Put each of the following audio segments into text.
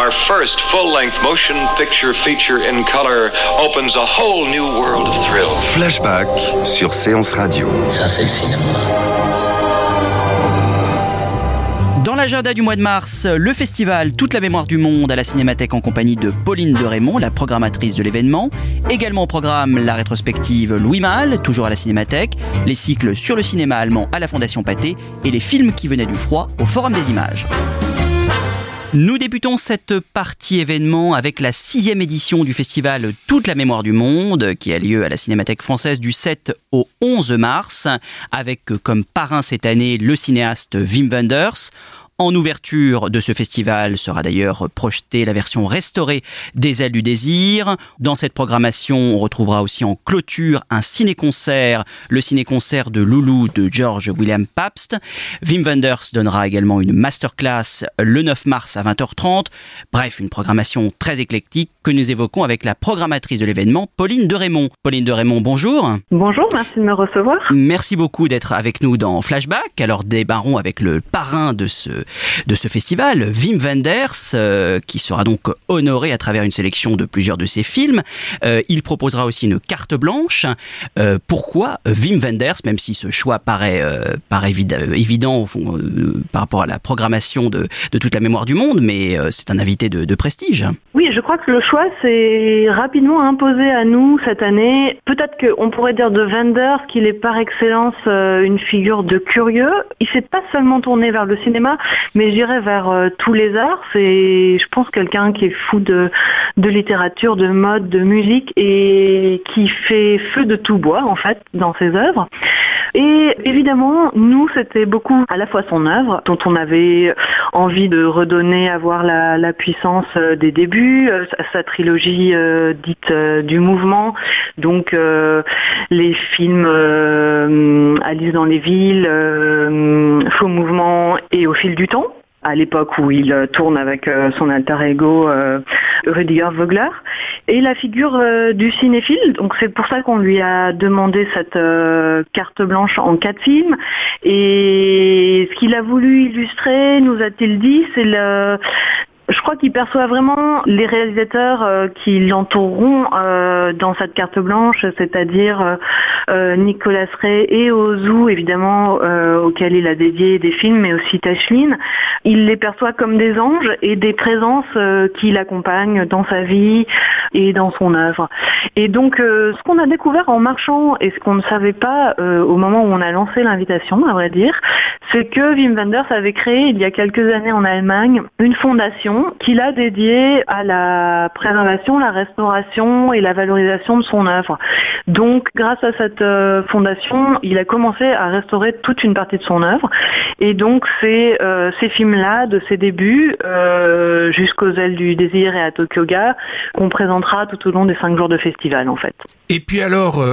Our first full-length motion picture feature in color opens a whole new world of thrill. Flashback sur Séance Radio. Ça, c'est le cinéma. Dans l'agenda du mois de mars, le festival Toute la mémoire du monde à la Cinémathèque en compagnie de Pauline de Raymond, la programmatrice de l'événement. Également au programme la rétrospective Louis Malle, toujours à la Cinémathèque, les cycles sur le cinéma allemand à la Fondation Pathé et les films qui venaient du froid au Forum des images. Nous débutons cette partie événement avec la sixième édition du festival Toute la mémoire du monde, qui a lieu à la Cinémathèque française du 7 au 11 mars, avec comme parrain cette année le cinéaste Wim Wenders. En ouverture de ce festival sera d'ailleurs projetée la version restaurée des Ailes du désir. Dans cette programmation, on retrouvera aussi en clôture un ciné-concert, le ciné-concert de Loulou de George William Pabst. Wim Wenders donnera également une masterclass le 9 mars à 20h30. Bref, une programmation très éclectique que nous évoquons avec la programmatrice de l'événement, Pauline de Raymond. Pauline de Raymond, bonjour. Bonjour, merci de me recevoir. Merci beaucoup d'être avec nous dans Flashback. Alors débarrons avec le parrain de ce de ce festival, Wim Wenders, euh, qui sera donc honoré à travers une sélection de plusieurs de ses films. Euh, il proposera aussi une carte blanche. Euh, pourquoi Wim Wenders, même si ce choix paraît, paraît évident par rapport à la programmation de, de, toute la mémoire du monde, mais c'est un invité de, de prestige. Oui, je crois que le choix s'est rapidement imposé à nous cette année. Peut-être qu'on pourrait dire de Wenders qu'il est par excellence une figure de curieux. Il s'est pas seulement tourné vers le cinéma, mais j'irais vers euh, tous les arts. C'est, je pense, quelqu'un qui est fou de, de littérature, de mode, de musique et qui fait feu de tout bois, en fait, dans ses œuvres. Et évidemment, nous, c'était beaucoup à la fois son œuvre, dont on avait envie de redonner, avoir la, la puissance euh, des débuts, euh, sa trilogie dite du mouvement, donc les films Alice dans les villes, Faux mouvement et Au fil du temps à l'époque où il euh, tourne avec euh, son alter ego euh, Rudiger Vogler, et la figure du cinéphile. Donc c'est pour ça qu'on lui a demandé cette carte blanche en quatre films. Et ce qu'il a voulu illustrer, nous a-t-il dit, c'est le je crois qu'il perçoit vraiment les réalisateurs euh, qui l'entoureront euh, dans cette carte blanche, c'est-à-dire euh, Nicolas Ray et Ozu, évidemment, auquel il a dédié des films, mais aussi Tashlin. Il les perçoit comme des anges et des présences qui l'accompagnent dans sa vie et dans son œuvre. Et donc, ce qu'on a découvert en marchant et ce qu'on ne savait pas au moment où on a lancé l'invitation, à vrai dire, c'est que Wim Wenders avait créé il y a quelques années en Allemagne une fondation qu'il a dédié à la préservation, la restauration et la valorisation de son œuvre. Donc, grâce à cette euh, fondation, il a commencé à restaurer toute une partie de son œuvre. Et donc, c'est euh, ces films-là, de ses débuts, euh, jusqu'aux ailes du désir et à Tokyo Ga, qu'on présentera tout au long des cinq jours de festival, en fait. Et puis alors,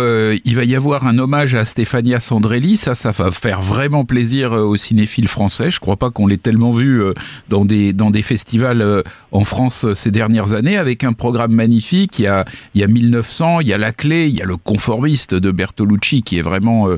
il va y avoir un hommage à Stéphania Sandrelli. Ça, ça va faire vraiment plaisir aux cinéphiles français. Je crois pas qu'on l'ait tellement vu dans des dans des festivals euh, en France euh, ces dernières années avec un programme magnifique. Il y a, il y a 1900, il y a La Clé, il y a Le Conformiste de Bertolucci qui est vraiment euh,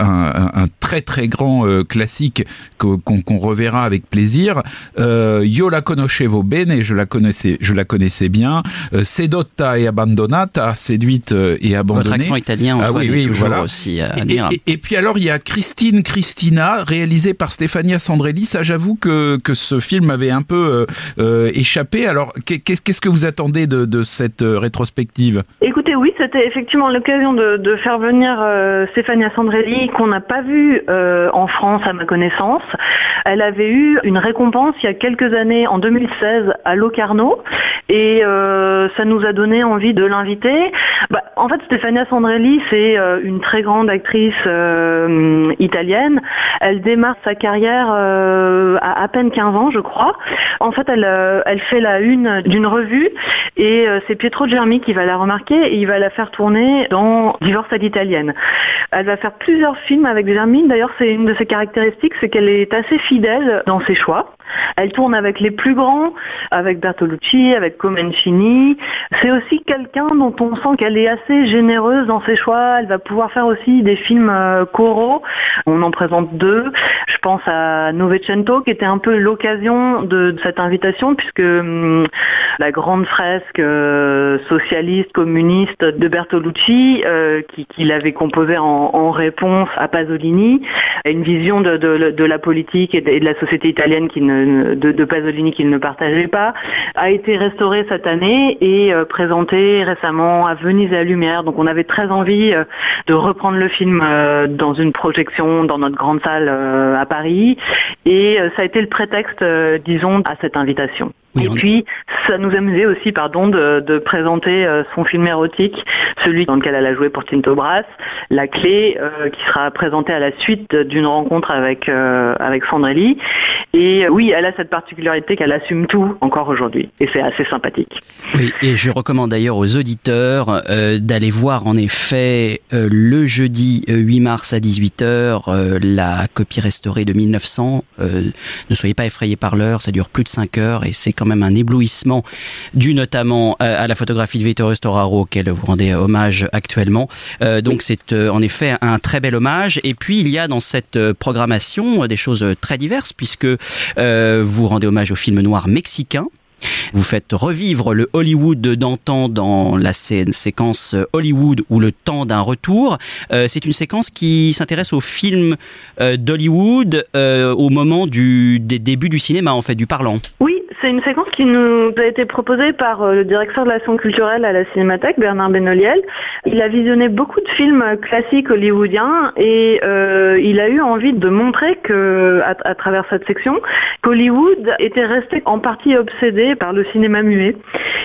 un, très très grand classique qu'on reverra avec plaisir. Io la conoscevo bene, je la connaissais, je la connaissais bien. Sedotta et abbandonata, séduite et abandonné. Votre accent italien, ah, oui, oui, toujours voilà. aussi. Et, et, et, puis alors, il y a Christine Christina, réalisée par Stefania Sandrelli. Ça, j'avoue que, que ce film avait un peu euh, échappé. Alors, qu'est-ce que vous attendez de, de cette rétrospective? Écoutez, oui, c'était effectivement l'occasion de, de, faire venir euh, Stefania Sandrelli, qu'on n'a pas euh, en France à ma connaissance. Elle avait eu une récompense il y a quelques années, en 2016, à Locarno, et euh, ça nous a donné envie de l'inviter. Bah, en fait, Stefania Sandrelli, c'est euh, une très grande actrice euh, italienne. Elle démarre sa carrière euh, à à peine 15 ans, je crois. En fait, elle, elle fait la une d'une revue, et c'est Pietro Germi qui va la remarquer, et il va la faire tourner dans Divorce à l'italienne. Elle va faire plusieurs films avec Germi. D'ailleurs, c'est une de ses caractéristiques, c'est qu'elle est assez fidèle dans ses choix. Elle tourne avec les plus grands, avec Bertolucci, avec Comencini. C'est aussi quelqu'un dont on sent qu'elle est assez généreuse dans ses choix. Elle va pouvoir faire aussi des films euh, choraux. On en présente deux. Je pense à Novecento, qui était un peu l'occasion de, cette invitation, puisque hum, la grande fresque euh, socialiste, communiste de Bertolucci, euh, qu'il qui avait composée en, réponse à Pasolini, a une vision de, la politique et de, la société italienne qui ne de, de, Pasolini qu'il ne partageait pas, a été restauré cette année et euh, présenté récemment à Venise et à Lumière. Donc on avait très envie euh, de reprendre le film euh, dans une projection dans notre grande salle à Paris. Et ça a été le prétexte, disons, à cette invitation. Oui, et puis, ça nous amusait aussi, pardon, de, de présenter euh, son film érotique, celui dans lequel elle a joué pour Tinto Brass, La Clé, euh, qui sera présenté à la suite d'une rencontre avec euh, avec Sandrelli. Et oui, elle a cette particularité qu'elle assume tout encore aujourd'hui, et c'est assez sympathique. Oui, et je recommande d'ailleurs aux auditeurs d'aller voir en effet le jeudi 8 mars à 18h la copie restaurée de 1900. ne soyez pas effrayés par l'heure, ça dure plus de 5 heures et c'est quand même un éblouissement dû notamment à la photographie de Vittorio Storaro auquel vous rendez hommage actuellement. Euh, donc c'est euh, en effet un très bel hommage. Et puis il y a dans cette programmation des choses très diverses puisque euh, vous rendez hommage au film noir mexicain vous faites revivre le Hollywood d'antan dans la séquence Hollywood ou le temps d'un retour. Euh, c'est une séquence qui s'intéresse aux films euh, d'Hollywood euh, au moment du, des débuts du cinéma, en fait, du parlant. Oui, c'est une séquence qui nous a été proposée par le directeur de l'action culturelle à la Cinémathèque, Bernard Benoliel. Il a visionné beaucoup de films classiques hollywoodiens et euh, il a eu envie de montrer que, à, travers cette section, qu'Hollywood était resté en partie obsédé par le cinéma muet.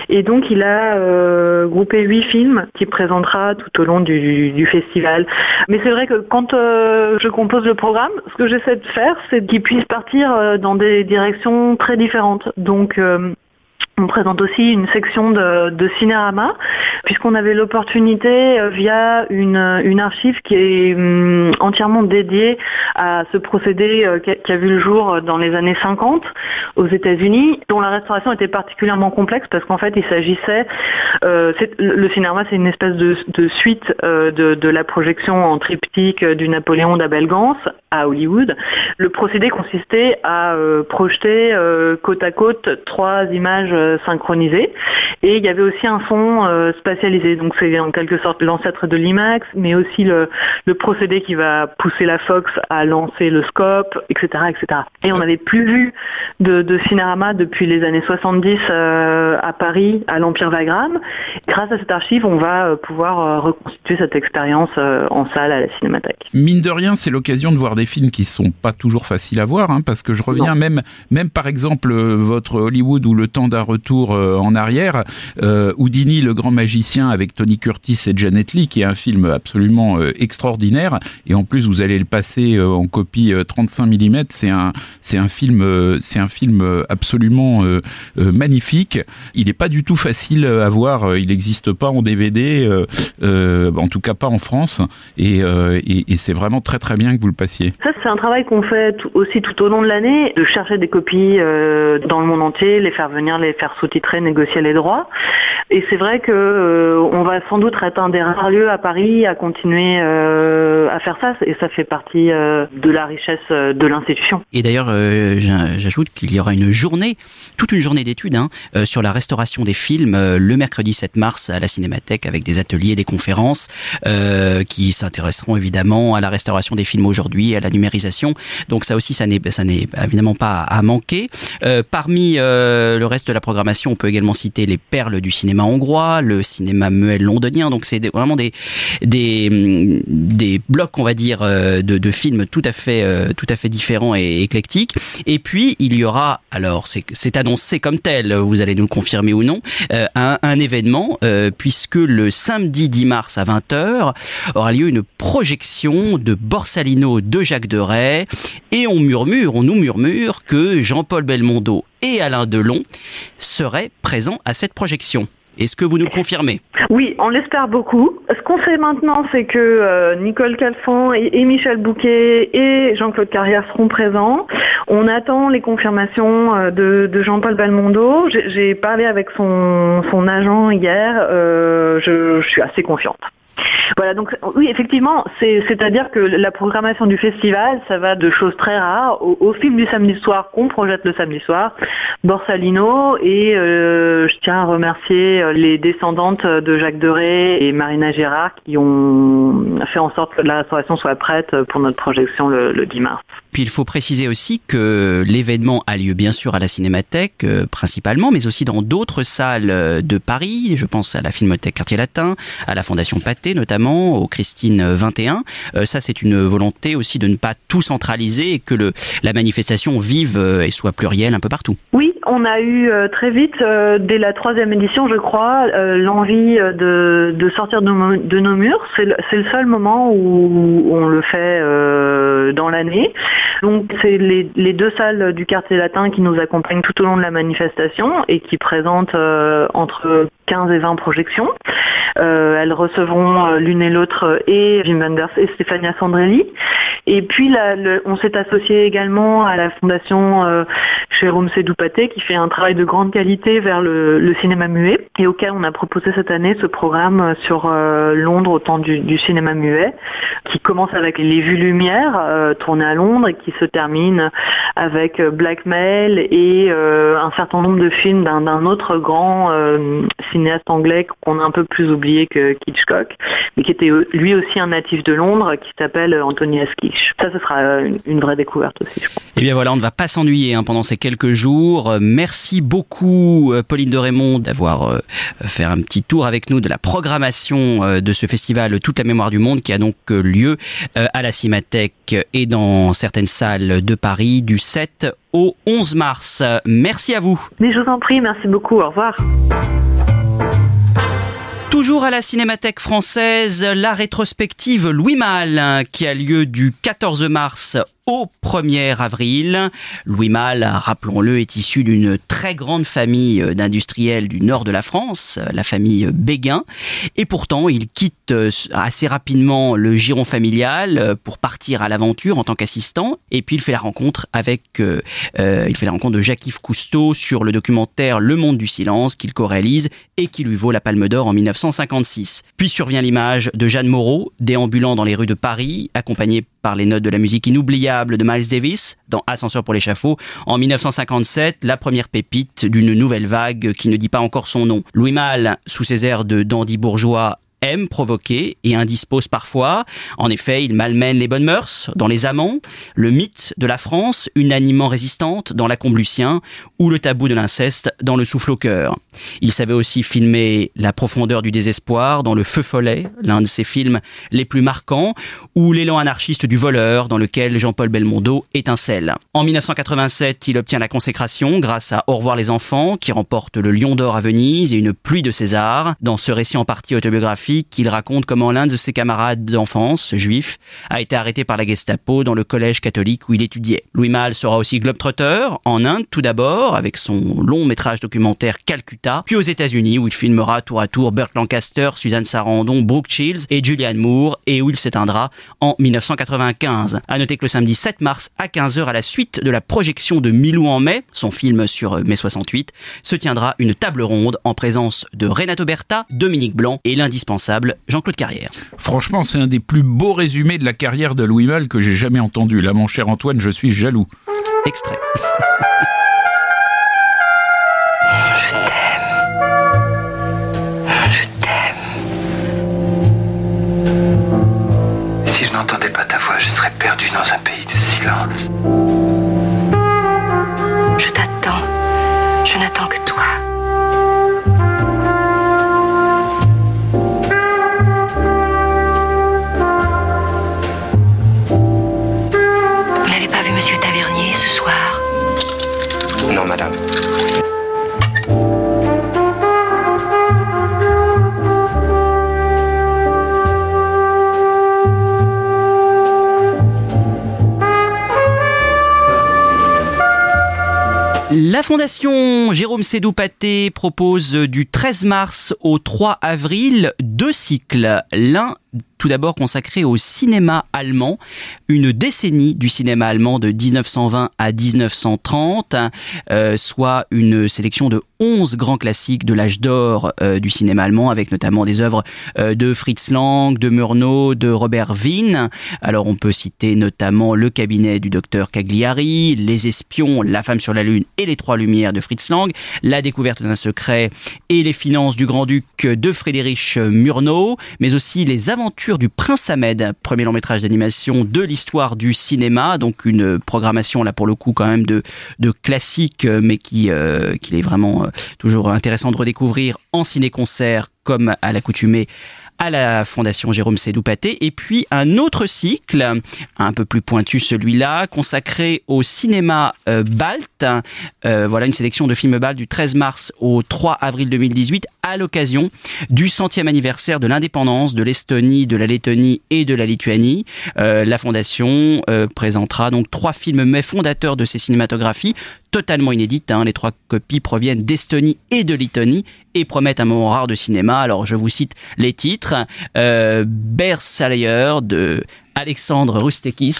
Et donc il a euh, groupé huit films qu'il présentera tout au long du, festival. Mais c'est vrai que quand euh, je compose le programme, ce que j'essaie de faire, c'est qu'il puisse partir euh, dans des directions très différentes. Donc euh, on présente aussi une section de, de cinérama, puisqu'on avait l'opportunité euh, via une, archive qui est hum, entièrement dédiée à ce procédé euh, qui, a, vu le jour dans les années 50 aux États-Unis, dont la restauration était particulièrement complexe parce qu'en fait il s'agissait, le cinérama c'est une espèce de, suite de, de, la projection en triptyque du Napoléon d'Abel Gance à Hollywood. Le procédé consistait à euh, projeter côte à côte trois images synchronisé et il y avait aussi un son euh, spatialisé. Donc c'est en quelque sorte l'ancêtre de l'IMAX mais aussi le, procédé qui va pousser la Fox à lancer le scope etc etc et on n'avait plus vu de, de cinérama depuis les années 70 euh, à Paris à l'Empire Wagram. Grâce à cette archive on va euh, pouvoir reconstituer cette expérience euh, en salle à la cinémathèque. Mine de rien c'est l'occasion de voir des films qui sont pas toujours faciles à voir hein, parce que je reviens non. même même par exemple votre Hollywood ou le temps d'un retour euh, en arrière, euh, Houdini, le grand magicien, avec Tony Curtis et Janet Leigh, qui est un film absolument euh, extraordinaire. Et en plus, vous allez le passer euh, en copie 35 mm. C'est un, c'est un film, euh, c'est un film absolument euh, magnifique. Il n'est pas du tout facile à voir. Il n'existe pas en DVD, en tout cas pas en France. Et, et, et c'est vraiment très très bien que vous le passiez. Ça, c'est un travail qu'on fait aussi tout au long de l'année, de chercher des copies dans le monde entier, les faire venir, les faire sous-titrer, négocier les droits. Et c'est vrai que euh, on va sans doute être un des rares lieux à Paris à continuer euh, à faire ça, et ça fait partie euh, de la richesse de l'institution. Et d'ailleurs, j'ajoute qu'il y aura une journée, toute une journée d'études hein, euh, sur la restauration des films euh, le mercredi 7 mars à la Cinémathèque avec des ateliers, des conférences euh, qui s'intéresseront évidemment à la restauration des films aujourd'hui, à la numérisation. Donc ça aussi, ça n'est évidemment pas à manquer. Euh, parmi le reste de la programmation, on peut également citer les perles du cinéma hongrois, le cinéma muet londonien. Donc c'est vraiment des des des blocs, on va dire, de, de films tout à fait tout à fait différents et éclectiques. Et puis il y aura, alors c'est annoncé comme tel, vous allez nous le confirmer ou non, euh, un, événement euh, puisque le samedi 10 mars à 20h aura lieu une projection de Borsalino de Jacques Deray et on murmure, on nous murmure que Jean-Paul Belmondo et Alain Delon seraient présents à cette projection. Est-ce que vous nous confirmez? Oui, on l'espère beaucoup. Ce qu'on sait maintenant, c'est que euh, Nicole Calfon et, Michel Bouquet et Jean-Claude Carrière seront présents. On attend les confirmations euh, de, Jean-Paul Belmondo. J'ai parlé avec son, agent hier. Euh, je suis assez confiante. Voilà, donc oui, effectivement, c'est-à-dire que la programmation du festival, ça va de choses très rares au, film du samedi soir qu'on projette le samedi soir, Borsalino, et euh, je tiens à remercier euh, les descendantes de Jacques Deray et Marina Gérard qui ont fait en sorte que la restauration soit prête pour notre projection le, le 10 mars. Puis il faut préciser aussi que l'événement a lieu bien sûr à la Cinémathèque euh, principalement, mais aussi dans d'autres salles de Paris. Je pense à la Filmothèque Quartier Latin, à la Fondation Pathé notamment, au Christine 21. Euh, ça c'est une volonté aussi de ne pas tout centraliser et que la manifestation vive et soit plurielle un peu partout. Oui, on a eu très vite, dès la troisième édition je crois, l'envie de, sortir de nos, murs. C'est le, seul moment où on le fait dans l'année. Donc c'est les, deux salles du quartier latin qui nous accompagnent tout au long de la manifestation et qui présentent euh, entre 15 et 20 projections. Euh, elles recevront euh, l'une et l'autre et Jim Wenders et Stéphania Sandrelli. Et puis on s'est associé également à la fondation euh, Jérôme qui fait un travail de grande qualité vers le, cinéma muet et auquel on a proposé cette année ce programme sur Londres au temps du, cinéma muet qui commence avec Les Vues Lumière tournées à Londres et qui se termine avec Blackmail et un certain nombre de films d'un autre grand cinéaste anglais qu'on a un peu plus oublié que Hitchcock, mais qui était lui aussi un natif de Londres, qui s'appelle Anthony Askish. Ça, ce sera une vraie découverte aussi, je pense. Et eh bien voilà, on ne va pas s'ennuyer hein, pendant ces quelques jours. Merci beaucoup, euh, Pauline de Raymond, d'avoir euh, fait un petit tour avec nous de la programmation euh, de ce festival Toute la mémoire du monde, qui a donc lieu à la Cinémathèque et dans certaines salles de Paris du 7 au 11 mars. Merci à vous. Mais je vous en prie, merci beaucoup. Au revoir. Toujours à la Cinémathèque française, la rétrospective Louis Malle qui a lieu du 14 mars au 1er avril. Louis Malle, rappelons-le, est issu d'une très grande famille d'industriels du nord de la France, la famille Béguin. Et pourtant, il quitte euh, assez rapidement le giron familial euh, pour partir à l'aventure en tant qu'assistant. Et puis, il fait la rencontre avec, euh, il fait la rencontre de Jacques-Yves Cousteau sur le documentaire Le Monde du Silence qu'il co-réalise et qui lui vaut la Palme d'Or en 1956. Puis survient l'image de Jeanne Moreau, déambulant dans les rues de Paris, accompagnée par les notes de la musique inoubliable de Miles Davis dans Ascenseur pour l'échafaud. En 1957, la première pépite d'une nouvelle vague qui ne dit pas encore son nom. Louis Malle, sous ses airs de dandy bourgeois, aime provoquer et indispose parfois. En effet, il malmène les bonnes mœurs dans Les Amants, le mythe de la France unanimement résistante dans La Comblucien ou le tabou de l'inceste dans Le souffle au cœur. Il savait aussi filmer la profondeur du désespoir dans Le Feu follet, l'un de ses films les plus marquants, ou l'élan anarchiste du voleur dans lequel Jean-Paul Belmondo étincelle. En 1987, il obtient la consécration grâce à Au revoir les enfants qui remporte le Lion d'or à Venise et une pluie de César dans ce récit en partie autobiographique qu'il raconte comment l'un de ses camarades d'enfance, juif, a été arrêté par la Gestapo dans le collège catholique où il étudiait. Louis Malle sera aussi globetrotter, en Inde tout d'abord, avec son long métrage documentaire Calcutta, puis aux États-Unis où il filmera tour à tour Burt Lancaster, Suzanne Sarandon, Brooke Shields et Julianne Moore, et où il s'éteindra en 1995. À noter que le samedi 7 mars à 15h, à la suite de la projection de Milou en mai, son film sur mai 68, se tiendra une table ronde en présence de Renato Berta, Dominique Blanc et l'indispensable Jean-Claude Carrière. Franchement, c'est un des plus beaux résumés de la carrière de Louis Malle que j'ai jamais entendu. Là, mon cher Antoine, je suis jaloux. Extrait. La fondation Jérôme Sédou Paté propose du 13 mars au 3 avril deux cycles. L'un tout d'abord consacré au cinéma allemand, une décennie du cinéma allemand de 1920 à 1930, euh, soit une sélection de 11 grands classiques de l'âge d'or euh, du cinéma allemand, avec notamment des œuvres euh, de Fritz Lang, de Murnau, de Robert Wien. Alors on peut citer notamment Le cabinet du docteur Cagliari, Les espions, La femme sur la lune et Les trois lumières de Fritz Lang, La découverte d'un secret et Les finances du grand-duc de Friedrich Murnau, mais aussi Les aventures du Prince Ahmed, premier long métrage d'animation de l'histoire du cinéma, donc une programmation là pour le coup quand même de, de classique, mais qui euh, qu'il est vraiment euh, toujours intéressant de redécouvrir en ciné-concert comme à l'accoutumée à la Fondation Jérôme Sédou-Paté. Et puis un autre cycle, un peu plus pointu celui-là, consacré au cinéma euh, balte. Euh, voilà une sélection de films baltes du 13 mars au 3 avril 2018 à l'occasion du centième anniversaire de l'indépendance de l'Estonie, de la Lettonie et de la Lituanie. Euh, la Fondation présentera donc trois films mais fondateurs de ces cinématographies totalement inédites. Hein. Les trois copies proviennent d'Estonie et de Lettonie et promettent un moment rare de cinéma. Alors je vous cite les titres. Euh, de Alexandre Rustekis.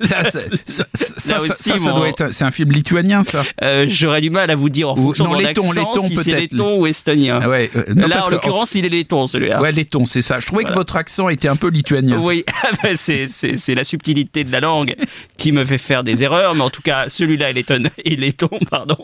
Là, ça, ça, ça, ça, doit être, c'est un film lituanien, ça. Euh, J'aurais du mal à vous dire en fonction non, de mon letton, accent letton, si c'est letton ou estonien. Ah ouais, euh, non, Là, parce en l'occurrence, il est letton, celui-là. Ouais, laiton, c'est ça. Je trouvais que votre accent était un peu lituanien. Oui, bah, c'est c'est- la subtilité de la langue qui me fait faire des erreurs, mais en tout cas, celui-là, il est, ton- il est ton, pardon.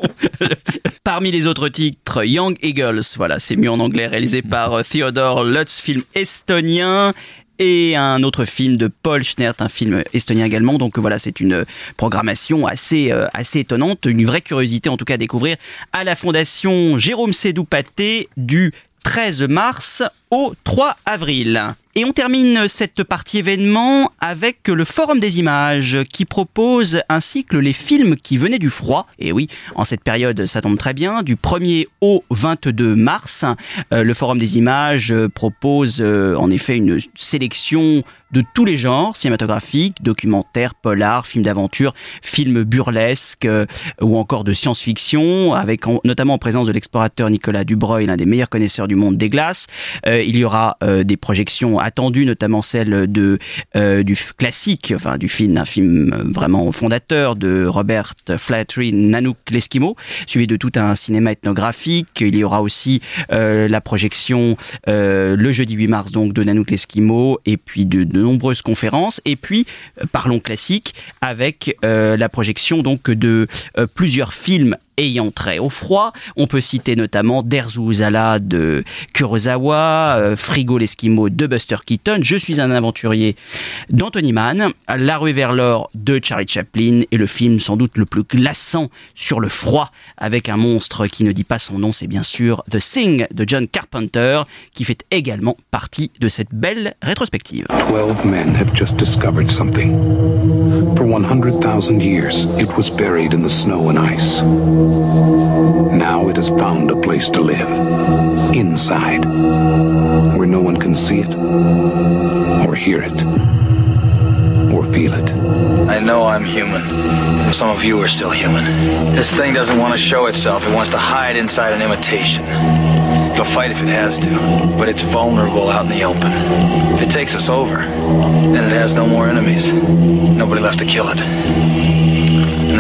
Parmi les autres titres, Young Eagles, voilà, c'est mieux en anglais, réalisé par euh, Theodore Lutz, film estonien. Et un autre film de Paul Schnert, un film estonien également. Donc voilà, c'est une programmation assez, euh, assez étonnante, une vraie curiosité en tout cas à découvrir à la Fondation Jérôme Sédou Paté du 13 mars au 3 avril. Et on termine cette partie événement avec le Forum des images qui propose un cycle Les films qui venaient du froid. Et oui, en cette période, ça tombe très bien. Du 1er au 22 mars, euh, le Forum des images propose euh, en effet une sélection de tous les genres cinématographiques, documentaires, polars, films d'aventure, films burlesques euh, ou encore de science-fiction, avec en- notamment en présence de l'explorateur Nicolas Dubreuil, l'un des meilleurs connaisseurs du monde des glaces. Euh, il y aura euh, des projections attendues, notamment celle de euh, du classique, enfin du film, un film euh, vraiment fondateur de Robert Flattery, Nanook l'Esquimau, suivi de tout un cinéma ethnographique. Il y aura aussi la projection le jeudi 8 mars donc de Nanook l'Esquimau et puis de nombreuses conférences. Et puis euh, parlons classique avec euh, la projection donc de euh, plusieurs films ayant trait au froid. On peut citer notamment Derzu Uzala de Kurosawa, euh, Frigo l'Esquimau de Buster Keaton, Je suis un aventurier d'Anthony Mann, La rue vers l'or de Charlie Chaplin et le film sans doute le plus glaçant sur le froid avec un monstre qui ne dit pas son nom, c'est bien sûr The Thing de John Carpenter qui fait également partie de cette belle rétrospective. Twelve men have just discovered something. For 100,000 years, it was buried in the snow and ice. Now it has found a place to live. Inside. Where no one can see it, or hear it, or feel it. I know I'm human. Some of you are still human. This thing doesn't want to show itself. It wants to hide inside an imitation. It'll fight if it has to, but it's vulnerable out in the open. If it takes us over, then it has no more enemies. Nobody left to kill it.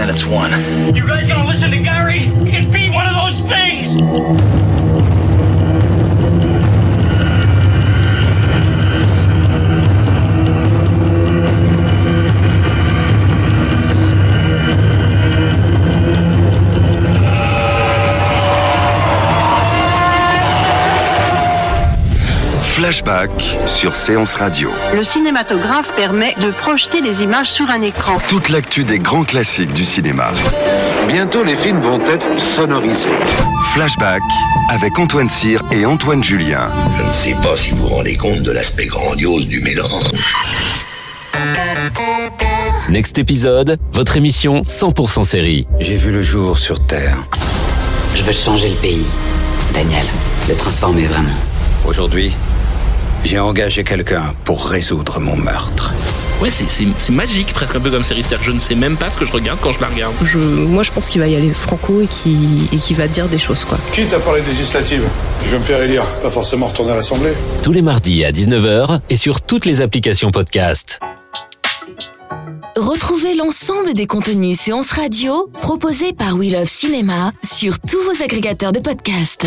Then it's one. You guys gonna listen to Gary? He can be one of those things! Flashback sur Séance Radio. Le cinématographe permet de projeter des images sur un écran. Toute l'actu des grands classiques du cinéma. Bientôt, les films vont être sonorisés. Flashback avec Antoine Cyr et Antoine Julien. Je ne sais pas si vous vous rendez compte de l'aspect grandiose du mélange. Next épisode, votre émission 100% série. J'ai vu le jour sur Terre. Je veux changer le pays. Daniel, le transformer vraiment. Aujourd'hui, j'ai engagé quelqu'un pour résoudre mon meurtre. Ouais, c'est magique, presque un peu comme série. C'est-à-dire je ne sais même pas ce que je regarde quand je la regarde. Je, moi, je pense qu'il va y aller franco et qu'il et va dire des choses, quoi. Qui t'a parlé législative Je vais me faire élire, pas forcément retourner à l'Assemblée. Tous les mardis à 19h et sur toutes les applications podcast. Retrouvez l'ensemble des contenus séances radio proposés par We Love Cinéma sur tous vos agrégateurs de podcasts.